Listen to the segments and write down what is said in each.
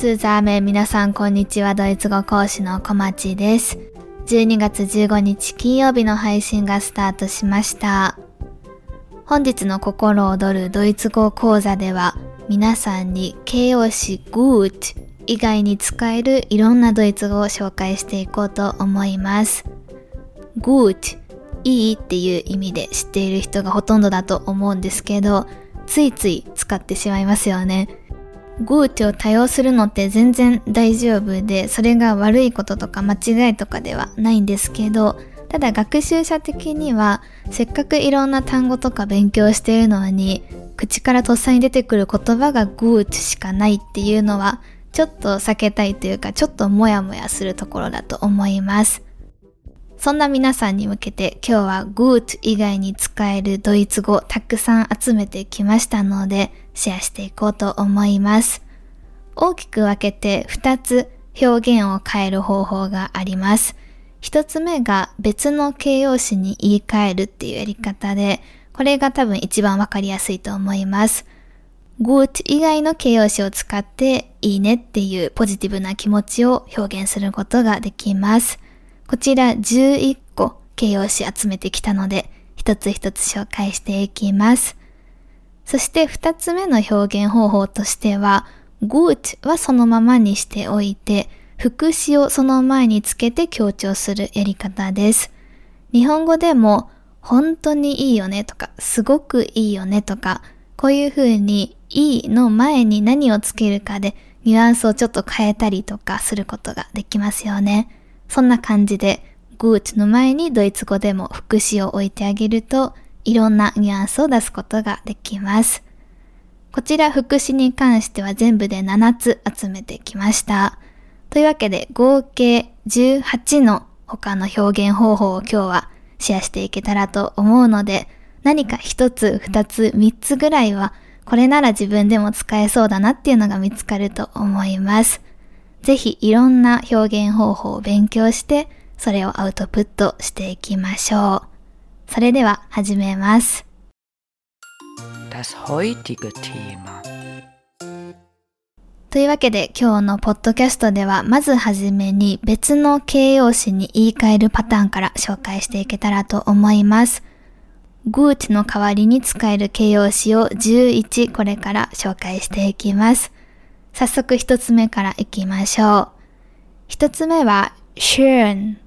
ツーザーメン皆さんこんにちは。ドイツ語講師の小町です。12月15日金曜日の配信がスタートしました。本日の心躍るドイツ語講座では皆さんに形容詞 gut 以外に使えるいろんなドイツ語を紹介していこうと思います。gut いいっていう意味で知っている人がほとんどだと思うんですけどついつい使ってしまいますよね。Gut を多用するのって全然大丈夫で、それが悪いこととか間違いとかではないんですけど、ただ学習者的には、せっかくいろんな単語とか勉強しているのに、口からとっさに出てくる言葉が gut しかないっていうのは、ちょっと避けたいというか、ちょっとモヤモヤするところだと思います。そんな皆さんに向けて今日は gut 以外に使えるドイツ語たくさん集めてきましたのでシェアしていこうと思います。大きく分けて2つ表現を変える方法があります。1つ目が別の形容詞に言い換えるっていうやり方で、これが多分一番わかりやすいと思います。good 以外の形容詞を使っていいねっていうポジティブな気持ちを表現することができます。こちら11個形容詞集めてきたので、一つ一つ紹介していきます。そして二つ目の表現方法としては、good はそのままにしておいて、副詞をその前につけて強調するやり方です。日本語でも、本当にいいよねとか、すごくいいよねとか、こういう風にいいの前に何をつけるかでニュアンスをちょっと変えたりとかすることができますよね。そんな感じで、good の前にドイツ語でも副詞を置いてあげると、いろんなニュアンスを出すことができます。こちら副詞に関しては全部で7つ集めてきました。というわけで合計18の他の表現方法を今日はシェアしていけたらと思うので、何か1つ、2つ、3つぐらいはこれなら自分でも使えそうだなっていうのが見つかると思います。ぜひいろんな表現方法を勉強して、それをアウトプットしていきましょう。それでは始めます。Das heutige Thema というわけで今日のポッドキャストではまずはじめに別の形容詞に言い換えるパターンから紹介していけたらと思います。good の代わりに使える形容詞を11これから紹介していきます。早速一つ目からいきましょう。一つ目は schön,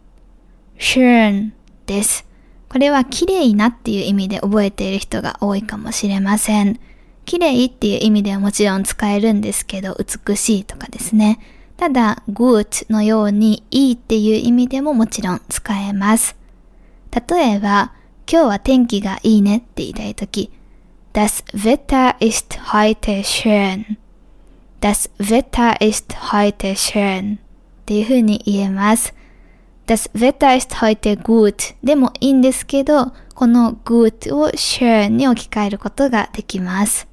schön です。これは綺麗なっていう意味で覚えている人が多いかもしれません。綺麗っていう意味ではもちろん使えるんですけど、美しいとかですね。ただ、good のようにいいっていう意味でももちろん使えます。例えば、今日は天気がいいねって言いたいとき、Das Wetter ist heute schön Das Wetter ist heute schön っていう風に言えます。Das Wetter ist heute gut でもいいんですけど、この gut を schön に置き換えることができます。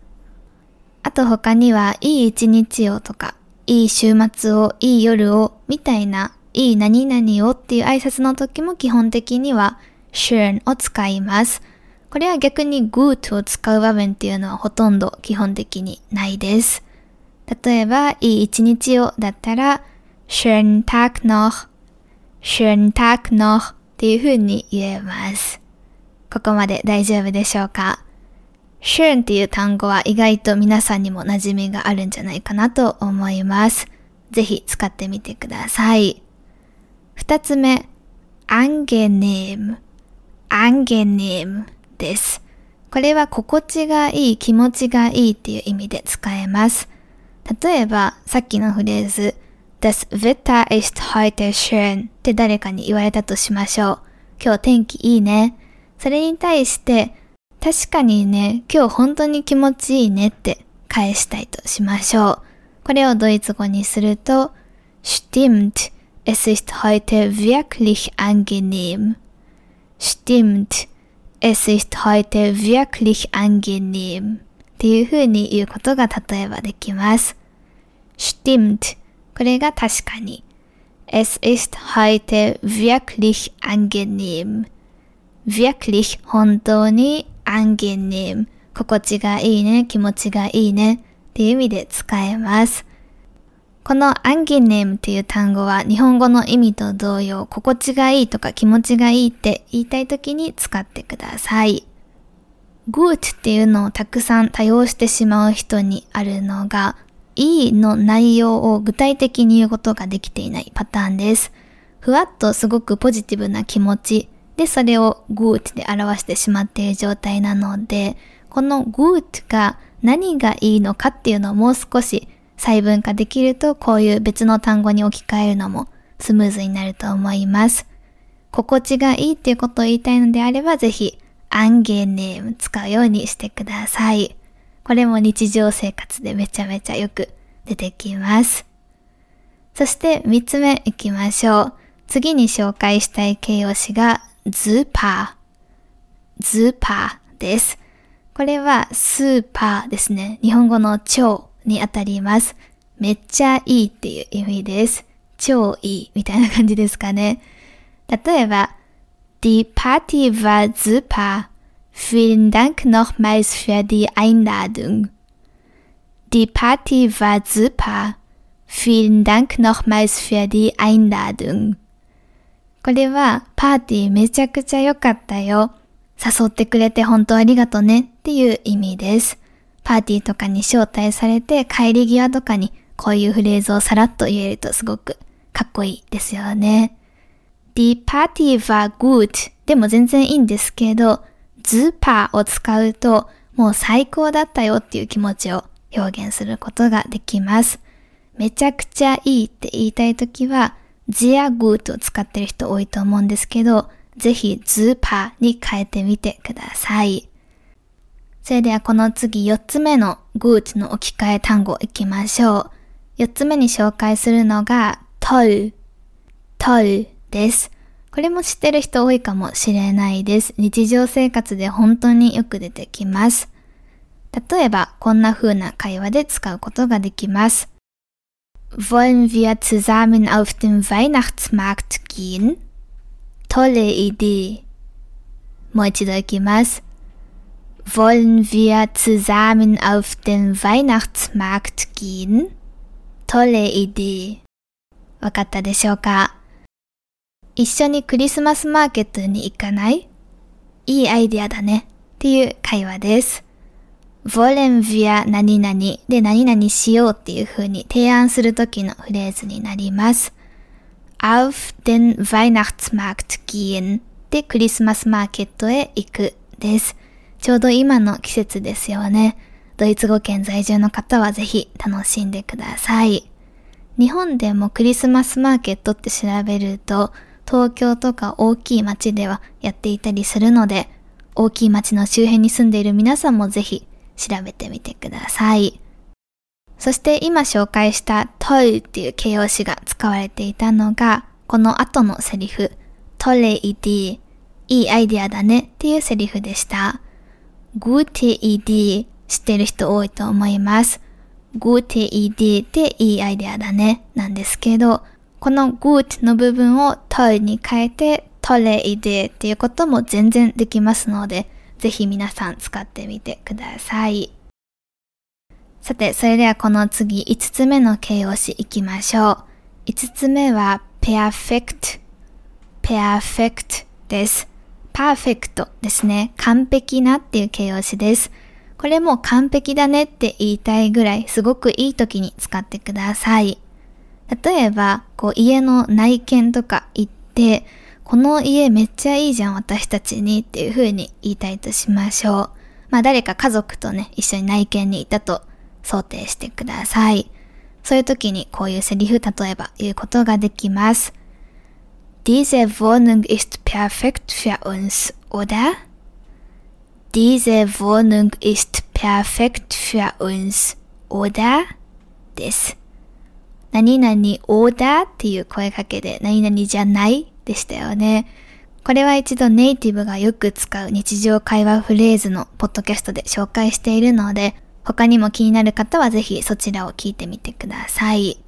あと他には、いい一日をとか、いい週末を、いい夜を、みたいな、いい何々をっていう挨拶の時も基本的には schön を使います。これは逆に gut を使う場面っていうのはほとんど基本的にないです。例えば、いい一日をだったら、schönen Tag noch, schönen Tag noch っていう風に言えます。ここまで大丈夫でしょうか？schön っていう単語は意外と皆さんにも馴染みがあるんじゃないかなと思います。ぜひ使ってみてください。二つ目、angenehm, angenehm です。これは心地がいい、気持ちがいいっていう意味で使えます。例えば、さっきのフレーズ、Das Wetter ist heute schön って誰かに言われたとしましょう。今日天気いいね。それに対して、確かにね、今日本当に気持ちいいねって返したいとしましょう。これをドイツ語にすると、Stimmt, es ist heute wirklich angenehm. Stimmt, es ist heute wirklich angenehm. っていう風に言うことが例えばできます。stimmt これが確かに。Es ist heute wirklich angenehm. wirklich 本当に angenehm 心地がいいね、気持ちがいいねっていう意味で使えます。このアンゲネームという単語は日本語の意味と同様、心地がいいとか気持ちがいいって言いたい時に使ってください。グーチっていうのをたくさん多用してしまう人にあるのが、いいの内容を具体的に言うことができていないパターンです。ふわっとすごくポジティブな気持ちでそれをグーチで表してしまっている状態なので、このグーチが何がいいのかっていうのをもう少し細分化できるとこういう別の単語に置き換えるのもスムーズになると思います。心地がいいっていうことを言いたいのであればぜひアンゲーネーム使うようにしてください。これも日常生活でめちゃめちゃよく出てきます。そして三つ目いきましょう。次に紹介したい形容詞がズーパー。ズーパーです。これはスーパーですね。日本語の超にあたります。めっちゃいいっていう意味です。超いいみたいな感じですかね。例えば、Die Party war super. Vielen Dank nochmals für die Einladung. Die Party war super. Vielen Dank nochmals für die Einladung. これは、パーティーめちゃくちゃ良かったよ。誘ってくれて本当ありがとねっていう意味です。パーティーとかに招待されて帰り際とかにこういうフレーズをさらっと言えるとすごくかっこいいですよね。Die Party war gut でも全然いいんですけど、super を使うともう最高だったよっていう気持ちを表現することができます。めちゃくちゃいいって言いたいときは sehr gut を使ってる人多いと思うんですけど、ぜひ super に変えてみてください。それではこの次4つ目の good の置き換え単語いきましょう。4つ目に紹介するのが toll, toll です。これも知ってる人多いかもしれないです。日常生活で本当によく出てきます。例えば、こんな風な会話で使うことができます。Wollen wir zusammen auf den Weihnachtsmarkt gehen? Tolle Idee. もう一度いきます。Wollen wir zusammen auf den Weihnachtsmarkt gehen? Tolle Idee. わかったでしょうか一緒にクリスマスマーケットに行かない？いいアイディアだねっていう会話です。wollen wir 何々で何々しようっていう風に提案するときのフレーズになります。auf den Weihnachtsmarkt gehen でクリスマスマーケットへ行くです。ちょうど今の季節ですよね。ドイツ語圏在住の方はぜひ楽しんでください。日本でもクリスマスマーケットって調べると、東京とか大きい街ではやっていたりするので、大きい街の周辺に住んでいる皆さんもぜひ調べてみてください。そして今紹介したトイっていう形容詞が使われていたのが、この後のセリフ、トレイディ、いいアイディアだねっていうセリフでした。gute Idee 知ってる人多いと思います。gute Idee っていいアイディアだねなんですけど、この gut の部分を toll に変えて tole i d っていうことも全然できますので、ぜひ皆さん使ってみてください。さて、それではこの次5つ目の形容詞いきましょう。5つ目は perfect, perfect です。パーフェクトですね。完璧なっていう形容詞です。これも完璧だねって言いたいぐらいすごくいい時に使ってください。例えば、こう家の内見とか行って、この家めっちゃいいじゃん私たちにっていう風に言いたいとしましょう。まあ誰か家族とね、一緒に内見にいたと想定してください。そういう時にこういうセリフ例えば言うことができます。Diese Wohnung ist perfekt für uns, oder? Diese Wohnung ist perfekt für uns, oder? です。何々 oder っていう声かけで何々じゃないでしたよね。これは一度ネイティブがよく使う日常会話フレーズのポッドキャストで紹介しているので、他にも気になる方はぜひそちらを聞いてみてください。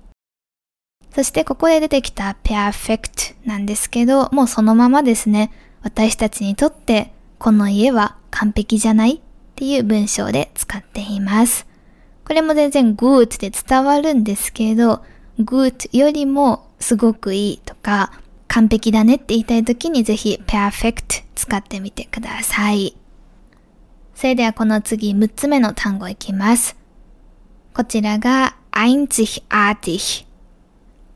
そしてここで出てきた perfect なんですけど、もうそのままですね。私たちにとってこの家は完璧じゃないっていう文章で使っています。これも全然 good で伝わるんですけど、good よりもすごくいいとか、完璧だねって言いたい時にぜひ perfect 使ってみてください。それではこの次6つ目の単語いきます。こちらが einzigartig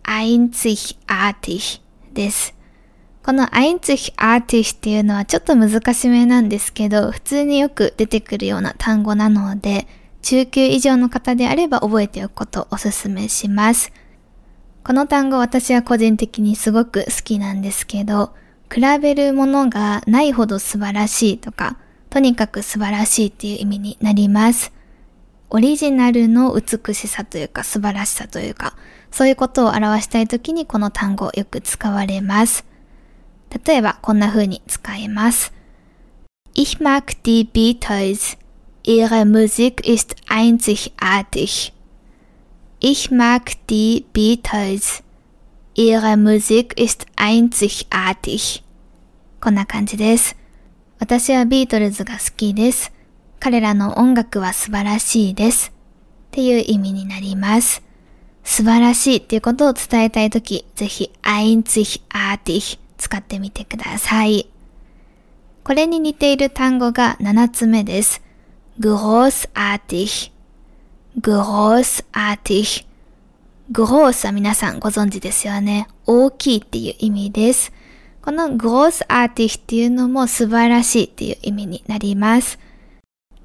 einzigartig です。この einzigartig っていうのはちょっと難しめなんですけど、普通によく出てくるような単語なので、中級以上の方であれば覚えておくことをお勧めします。この単語私は個人的にすごく好きなんですけど、比べるものがないほど素晴らしいとか、とにかく素晴らしいっていう意味になります。オリジナルの美しさというか素晴らしさというか、そういうことを表したいときにこの単語よく使われます。例えばこんな風に使えます。Ich mag die Beatles. Ihre Musik ist einzigartig. Ich mag die Beatles. Ihre Musik ist einzigartig. こんな感じです。私はビートルズが好きです。彼らの音楽は素晴らしいです。っていう意味になります。素晴らしいっていうことを伝えたいとき、ぜひ einzigartig 使ってみてください。これに似ている単語が7つ目です。großartig großartig。groß は皆さんご存知ですよね。大きいっていう意味です。この großartig っていうのも素晴らしいっていう意味になります。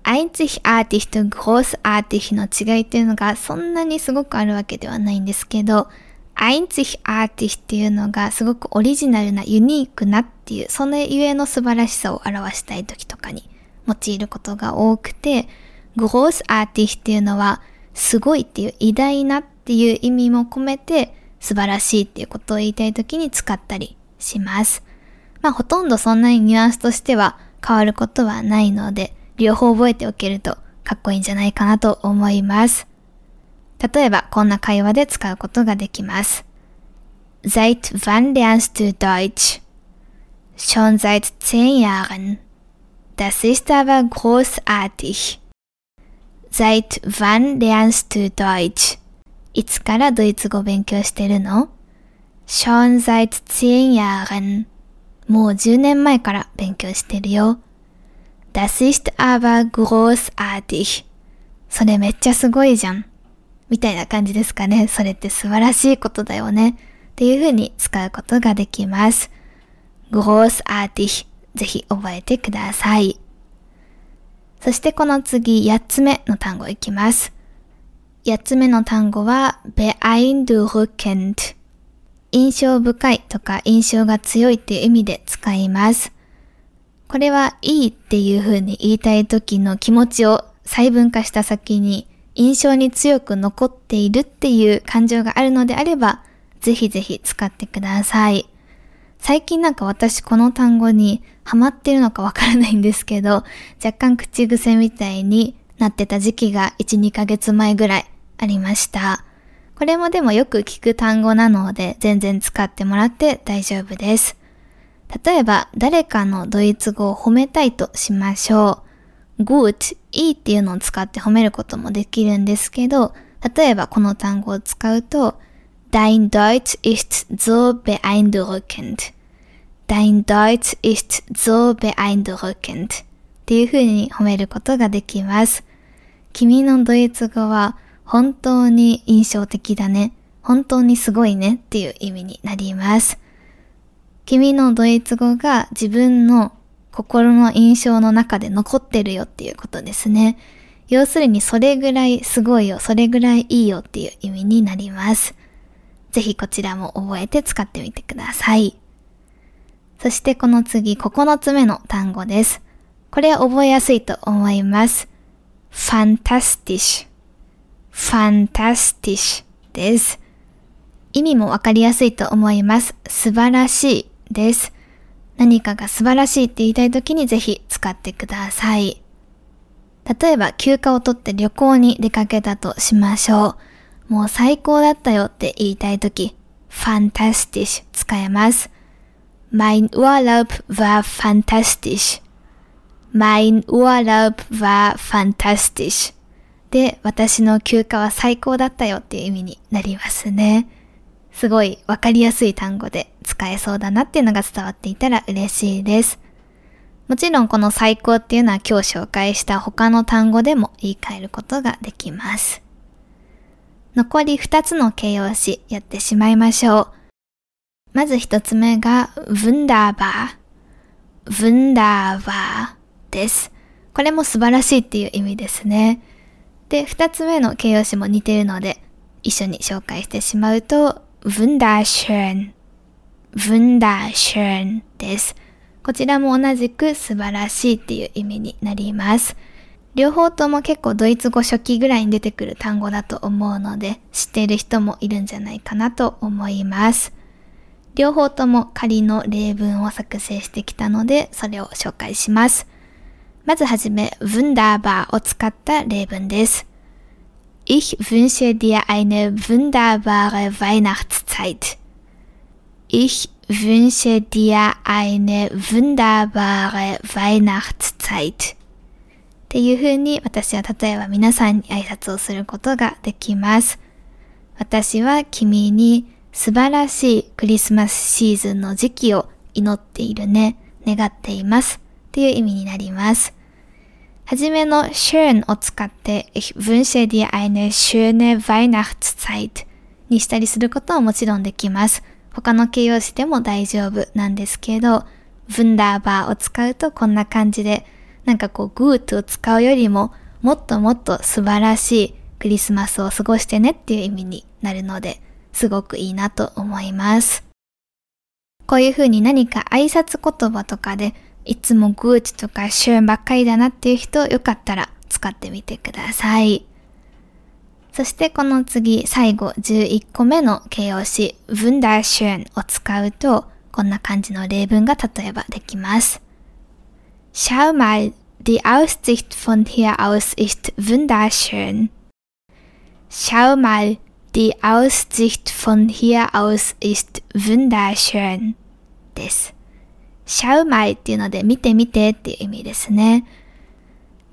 einzigartig と großartig の違いっていうのがそんなにすごくあるわけではないんですけど、einzigartig っていうのがすごくオリジナルなユニークなっていう、そのゆえの素晴らしさを表したい時とかに用いることが多くて、グロースアーティスっていうのは、すごいっていう偉大なっていう意味も込めて、素晴らしいっていうことを言いたいときに使ったりします。まあほとんどそんなにニュアンスとしては変わることはないので、両方覚えておけるとかっこいいんじゃないかなと思います。例えばこんな会話で使うことができます。Seit wann lernst du Deutsch? Schon seit zehn Jahren. Das ist aber großartig. Seit wann lernst du Deutsch? いつからドイツ語を勉強してるの ?Schon seit zehn Jahren. もう10年前から勉強してるよ。Das ist aber großartig. それめっちゃすごいじゃん。みたいな感じですかね。それって素晴らしいことだよね。っていう風に使うことができます。großartig ぜひ覚えてください。そしてこの次、8つ目の単語いきます。8つ目の単語は、beeindruckend。印象深いとか印象が強いっていう意味で使います。これはいいっていう風に言いたい時の気持ちを細分化した先に印象に強く残っているっていう感情があるのであれば、ぜひぜひ使ってください。最近なんか私この単語にハマってるのかわからないんですけど、若干口癖みたいになってた時期が1、2ヶ月前ぐらいありました。これもでもよく聞く単語なので全然使ってもらって大丈夫です。例えば誰かのドイツ語を褒めたいとしましょう。good, いいっていうのを使って褒めることもできるんですけど、例えばこの単語を使うと、Dein Deutsch ist so beeindruckend. Dein Deutsch ist so beeindruckend. っていう風に褒めることができます。君のドイツ語は本当に印象的だね。本当にすごいねっていう意味になります。君のドイツ語が自分の心の印象の中で残ってるよっていうことですね。要するにそれぐらいすごいよ、それぐらいいいよっていう意味になります。ぜひこちらも覚えて使ってみてください。そしてこの次9つ目の単語です。これは覚えやすいと思います。fantastisch fantastisch です。意味もわかりやすいと思います。素晴らしいです。何かが素晴らしいって言いたい時にぜひ使ってください。例えば休暇を取って旅行に出かけたとしましょう。もう最高だったよって言いたいとき、fantastisch 使えます。Mein Urlaub war fantastisch. Mein Urlaub war fantastic. で、私の休暇は最高だったよっていう意味になりますね。すごいわかりやすい単語で使えそうだなっていうのが伝わっていたら嬉しいです。もちろんこの最高っていうのは今日紹介した他の単語でも言い換えることができます。残り2つの形容詞やってしまいましょう。まず1つ目が wunderbar。wunderbar です。これも素晴らしいっていう意味ですね。で、2つ目の形容詞も似ているので一緒に紹介してしまうと wunderschön。wunderschön です。こちらも同じく素晴らしいっていう意味になります。両方とも結構ドイツ語初期ぐらいに出てくる単語だと思うので、知っている人もいるんじゃないかなと思います。両方とも仮の例文を作成してきたので、それを紹介します。まずはじめ、wunderbar を使った例文です。Ich wünsche dir eine wunderbare Weihnachtszeit. Ich wünsche dir eine wunderbare Weihnachtszeit. っていう風に私は例えば皆さんに挨拶をすることができます。私は君に素晴らしいクリスマスシーズンの時期を祈っているね、願っていますっていう意味になります。はじめの schön を使って Ich wünsche dir eine schöne Weihnachtszeit にしたりすることはもちろんできます。他の形容詞でも大丈夫なんですけど、wunderbar を使うとこんな感じでなんかこう、グートを使うよりも、もっともっと素晴らしいクリスマスを過ごしてねっていう意味になるので、すごくいいなと思います。こういう風に何か挨拶言葉とかで、いつもグーチとかシューンばっかりだなっていう人、よかったら使ってみてください。そしてこの次、最後11個目の形容詞、w u n d e r s c h ö を使うと、こんな感じの例文が例えばできます。Schau mal, die Aussicht von hier aus ist wunderschön. Schau mal, die Aussicht von hier aus ist wunderschön です。Schau mal っていうので見て見てっていう意味ですね。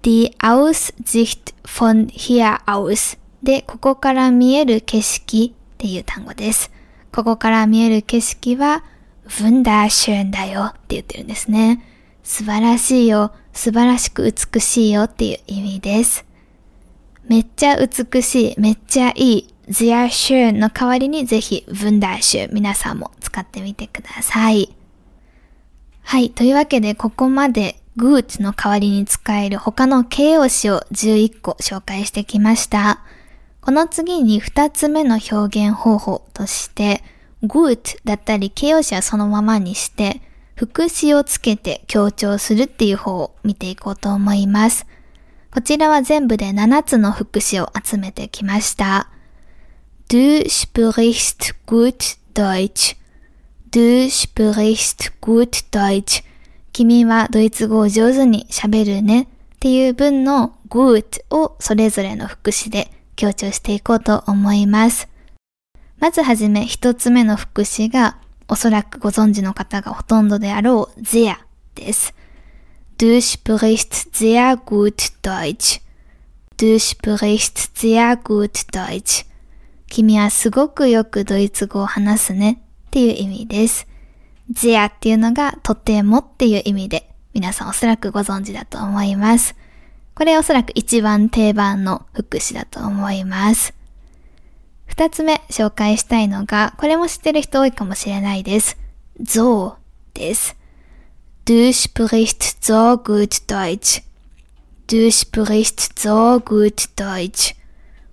Die Aussicht von hier aus でここから見える景色っていう単語です。ここから見える景色は wunderschön だよって言ってるんですね。素晴らしいよ、素晴らしく美しいよっていう意味です。めっちゃ美しい、めっちゃいい、sehr schön の代わりにぜひ wunderschön 皆さんも使ってみてください。はい。というわけで、ここまで good の代わりに使える他の形容詞を11個紹介してきました。この次に2つ目の表現方法として、good だったり形容詞はそのままにして、副詞をつけて強調するっていう方を見ていこうと思います。こちらは全部で7つの副詞を集めてきました。Du sprichst gut Deutsch. Du sprichst gut Deutsch. 君はドイツ語を上手に喋るねっていう文の gut をそれぞれの副詞で強調していこうと思います。まずはじめ一つ目の副詞がおそらくご存知の方がほとんどであろう sehr です。Du sprichst sehr gut Deutsch. Du sprichst sehr gut Deutsch. 君はすごくよくドイツ語を話すねっていう意味です。sehr っていうのがとてもっていう意味で皆さんおそらくご存知だと思います。これおそらく一番定番の副詞だと思います。二つ目紹介したいのが、これも知ってる人多いかもしれないです。so です。Du sprichst so gut Deutsch. Du sprichst so gut Deutsch.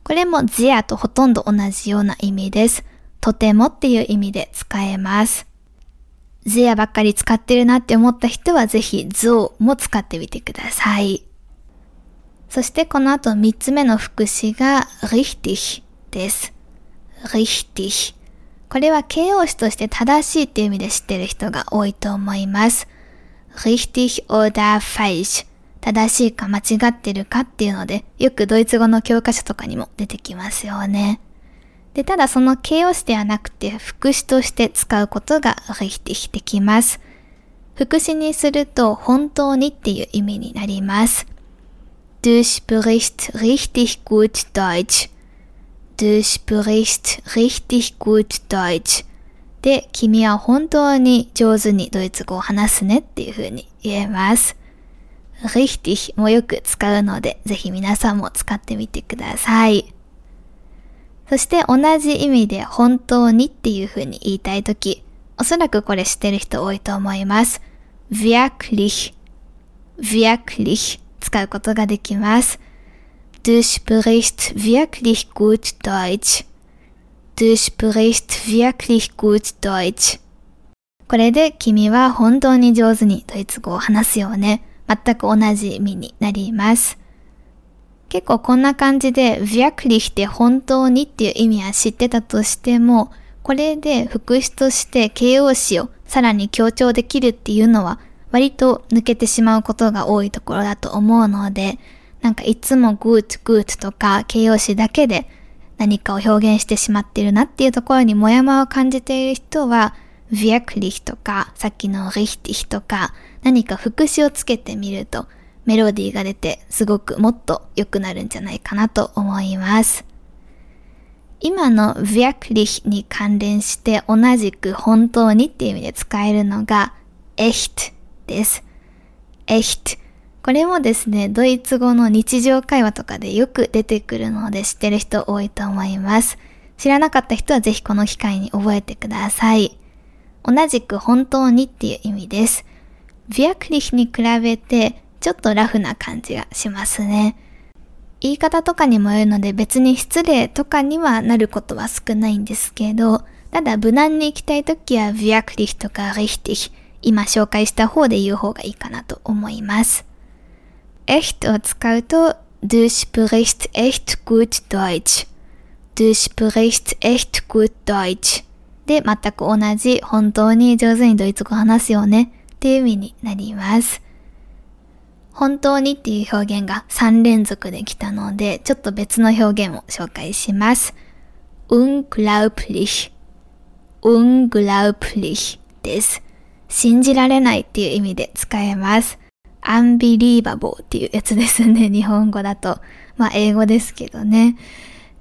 これも sehr とほとんど同じような意味です。とてもっていう意味で使えます。sehr ばっかり使ってるなって思った人はぜひ so も使ってみてください。そしてこの後三つ目の副詞が richtig です。Richtig これは形容詞として正しいっていう意味で知ってる人が多いと思います。richtig oder falsch 正しいか間違ってるかっていうので、よくドイツ語の教科書とかにも出てきますよね。で、ただその形容詞ではなくて副詞として使うことが richtig できます。副詞にすると本当にっていう意味になります。Du sprichst richtig gut Deutsch. Du sprichst richtig gut Deutsch. で、君は本当に上手にドイツ語を話すねっていう風に言えます。richtig もよく使うので、ぜひ皆さんも使ってみてください。そして同じ意味で本当にっていう風に言いたいとき、おそらくこれ知ってる人多いと思います。wirklich, wirklich 使うことができます。Du sprichst wirklich gut Deutsch. Du sprichst wirklich gut Deutsch. これで君は本当に上手にドイツ語を話すよね。全く同じ意味になります。結構こんな感じで wirklich って本当にっていう意味は知ってたとしても、これで副詞として形容詞をさらに強調できるっていうのは割と抜けてしまうことが多いところだと思うので、なんかいつも good, good とか形容詞だけで何かを表現してしまっているなっていうところにモヤモヤを感じている人は、wirklich とか、さっきの richtig とか、何か副詞をつけてみると、メロディーが出てすごくもっと良くなるんじゃないかなと思います。今の wirklich に関連して同じく本当にっていう意味で使えるのが echt です。echt これもですね、ドイツ語の日常会話とかでよく出てくるので知ってる人多いと思います。知らなかった人はぜひこの機会に覚えてください。同じく本当にっていう意味です。wirklich に比べてちょっとラフな感じがしますね。言い方とかにもよるので別に失礼とかにはなることは少ないんですけど、ただ無難に行きたいときは wirklich とか richtig 今紹介した方で言う方がいいかなと思います。Echt を使うと Du sprichst echt gut Deutsch Du sprichst echt gut Deutsch で全く同じ本当に上手にドイツ語を話すよねっていう意味になります。本当にっていう表現が3連続できたので、ちょっと別の表現を紹介します。unglaublich, unglaublich です。信じられないっていう意味で使えます。Unbelievable っていうやつですね、日本語だと。まあ英語ですけどね。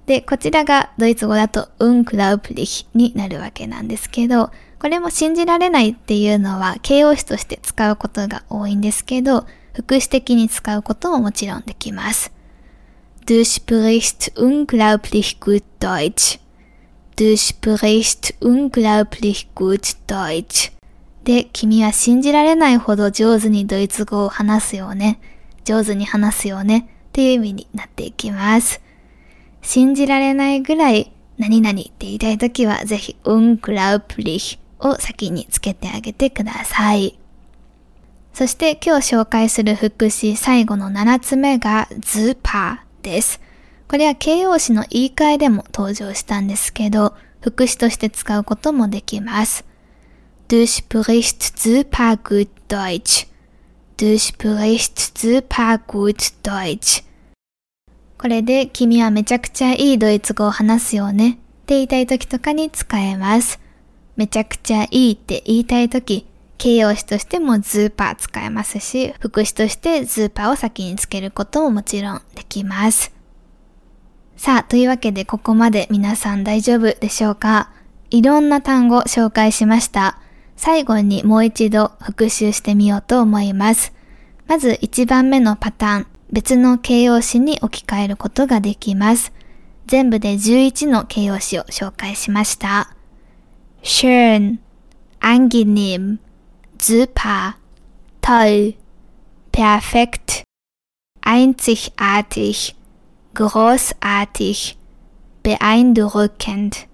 で、こちらがドイツ語だと unglaublich になるわけなんですけど、これも信じられないっていうのは形容詞として使うことが多いんですけど、副詞的に使うことももちろんできます。Du sprichst unglaublich gut Deutsch. Du sprichst unglaublich gut Deutsch. で、君は信じられないほど上手にドイツ語を話すよね。上手に話すよね。っていう意味になっていきます。信じられないぐらい何々って言いたいときはぜひ unglaublich を先につけてあげてください。そして今日紹介する副詞最後の7つ目が super です。これは形容詞の言い換えでも登場したんですけど、副詞として使うこともできます。Du sprichst super gut Deutsch. Du sprichst super gut Deutsch. これで君はめちゃくちゃいいドイツ語を話すよねって言いたい時とかに使えます。めちゃくちゃいいって言いたい時、形容詞としてもズーパー使えますし、副詞としてズーパーを先につけることももちろんできます。さあ、というわけでここまで皆さん大丈夫でしょうか？いろんな単語紹介しました。最後にもう一度復習してみようと思います。まず1番目のパターン、別の形容詞に置き換えることができます。全部で11の形容詞を紹介しました。schön, angenehm, super, toll, perfekt, einzigartig, großartig, beeindruckend,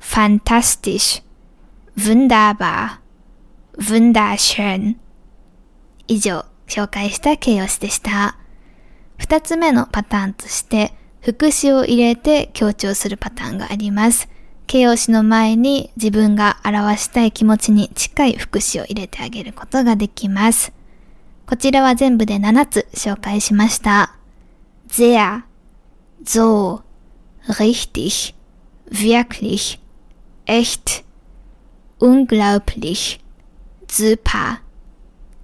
fantastisch, wunderbar, wunderschön 以上紹介した形容詞でした。二つ目のパターンとして副詞を入れて強調するパターンがあります。形容詞の前に自分が表したい気持ちに近い副詞を入れてあげることができます。こちらは全部で7つ紹介しました。sehr, so, richtig, wirklich, echt, unglaublich, super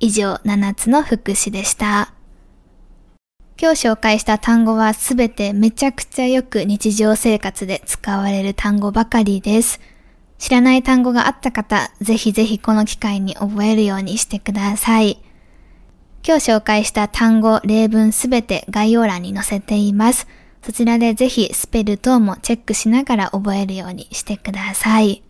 以上7つの副詞でした。今日紹介した単語はすべてめちゃくちゃよく日常生活で使われる単語ばかりです。知らない単語があった方、ぜひぜひこの機会に覚えるようにしてください。今日紹介した単語、例文すべて概要欄に載せています。そちらでぜひスペル等もチェックしながら覚えるようにしてください。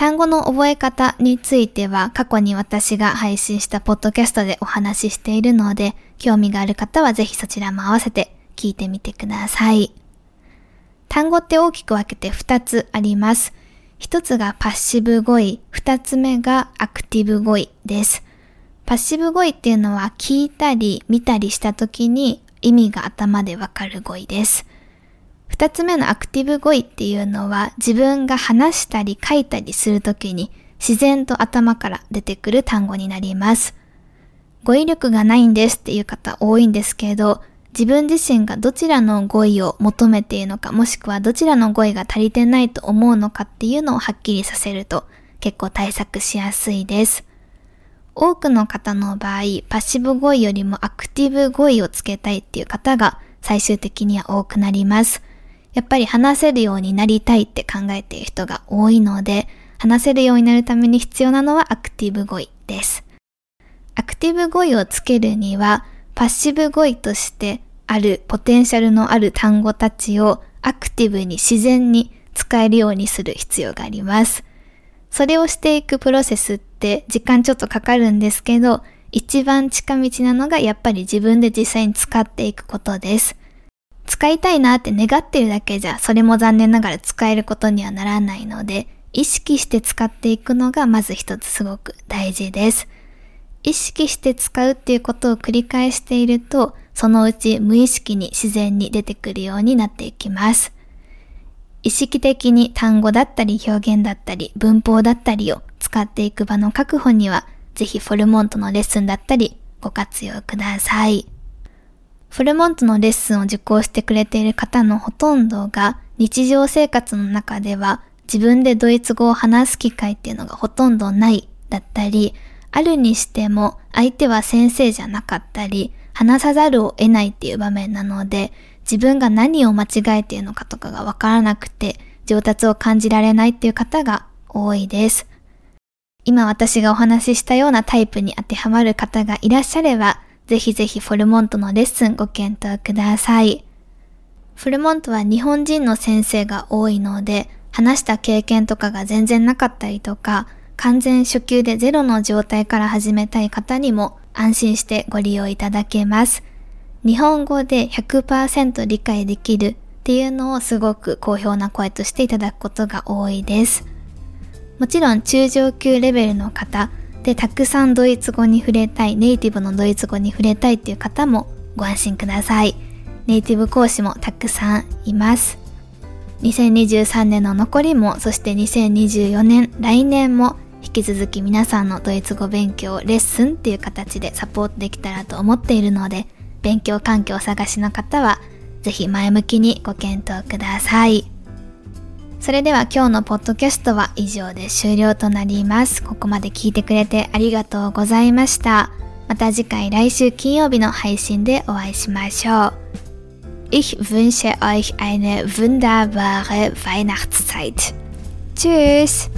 単語の覚え方については過去に私が配信したポッドキャストでお話ししているので、興味がある方はぜひそちらも合わせて聞いてみてください。単語って大きく分けて2つあります。1つがパッシブ語彙、2つ目がアクティブ語彙です。パッシブ語彙っていうのは聞いたり見たりした時に意味が頭でわかる語彙です。二つ目のアクティブ語彙っていうのは自分が話したり書いたりするときに自然と頭から出てくる単語になります。語彙力がないんですっていう方多いんですけど、自分自身がどちらの語彙を求めているのか、もしくはどちらの語彙が足りてないと思うのかっていうのをはっきりさせると結構対策しやすいです。多くの方の場合、パッシブ語彙よりもアクティブ語彙をつけたいっていう方が最終的には多くなります。やっぱり話せるようになりたいって考えている人が多いので、話せるようになるために必要なのはアクティブ語彙です。アクティブ語彙をつけるには、パッシブ語彙としてあるポテンシャルのある単語たちをアクティブに自然に使えるようにする必要があります。それをしていくプロセスって時間ちょっとかかるんですけど、一番近道なのがやっぱり自分で実際に使っていくことです。使いたいなって願ってるだけじゃ、それも残念ながら使えることにはならないので、意識して使っていくのがまず一つすごく大事です。意識して使うっていうことを繰り返していると、そのうち無意識に自然に出てくるようになっていきます。意識的に単語だったり表現だったり文法だったりを使っていく場の確保には、ぜひフォルモントのレッスンだったりご活用ください。フルモントのレッスンを受講してくれている方のほとんどが日常生活の中では自分でドイツ語を話す機会っていうのがほとんどないだったり、あるにしても相手は先生じゃなかったり、話さざるを得ないっていう場面なので、自分が何を間違えているのかとかがわからなくて、上達を感じられないっていう方が多いです。今私がお話ししたようなタイプに当てはまる方がいらっしゃれば、ぜひぜひフォルモントのレッスンご検討ください。フルモントは日本人の先生が多いので、話した経験とかが全然なかったりとか、完全初級でゼロの状態から始めたい方にも安心してご利用いただけます。日本語で100%理解できるっていうのをすごく好評な声としていただくことが多いです。もちろん中上級レベルの方、で、たくさんドイツ語に触れたい、ネイティブのドイツ語に触れたいっていう方もご安心ください。ネイティブ講師もたくさんいます。2023年の残りも、そして2024年、来年も引き続き皆さんのドイツ語勉強をレッスンっていう形でサポートできたらと思っているので、勉強環境を探しの方は、ぜひ前向きにご検討ください。それでは今日のポッドキャストは以上で終了となります。ここまで聞いてくれてありがとうございました。また次回来週金曜日の配信でお会いしましょう。Ich wünsche euch eine wunderbare Weihnachtszeit. Tschüss!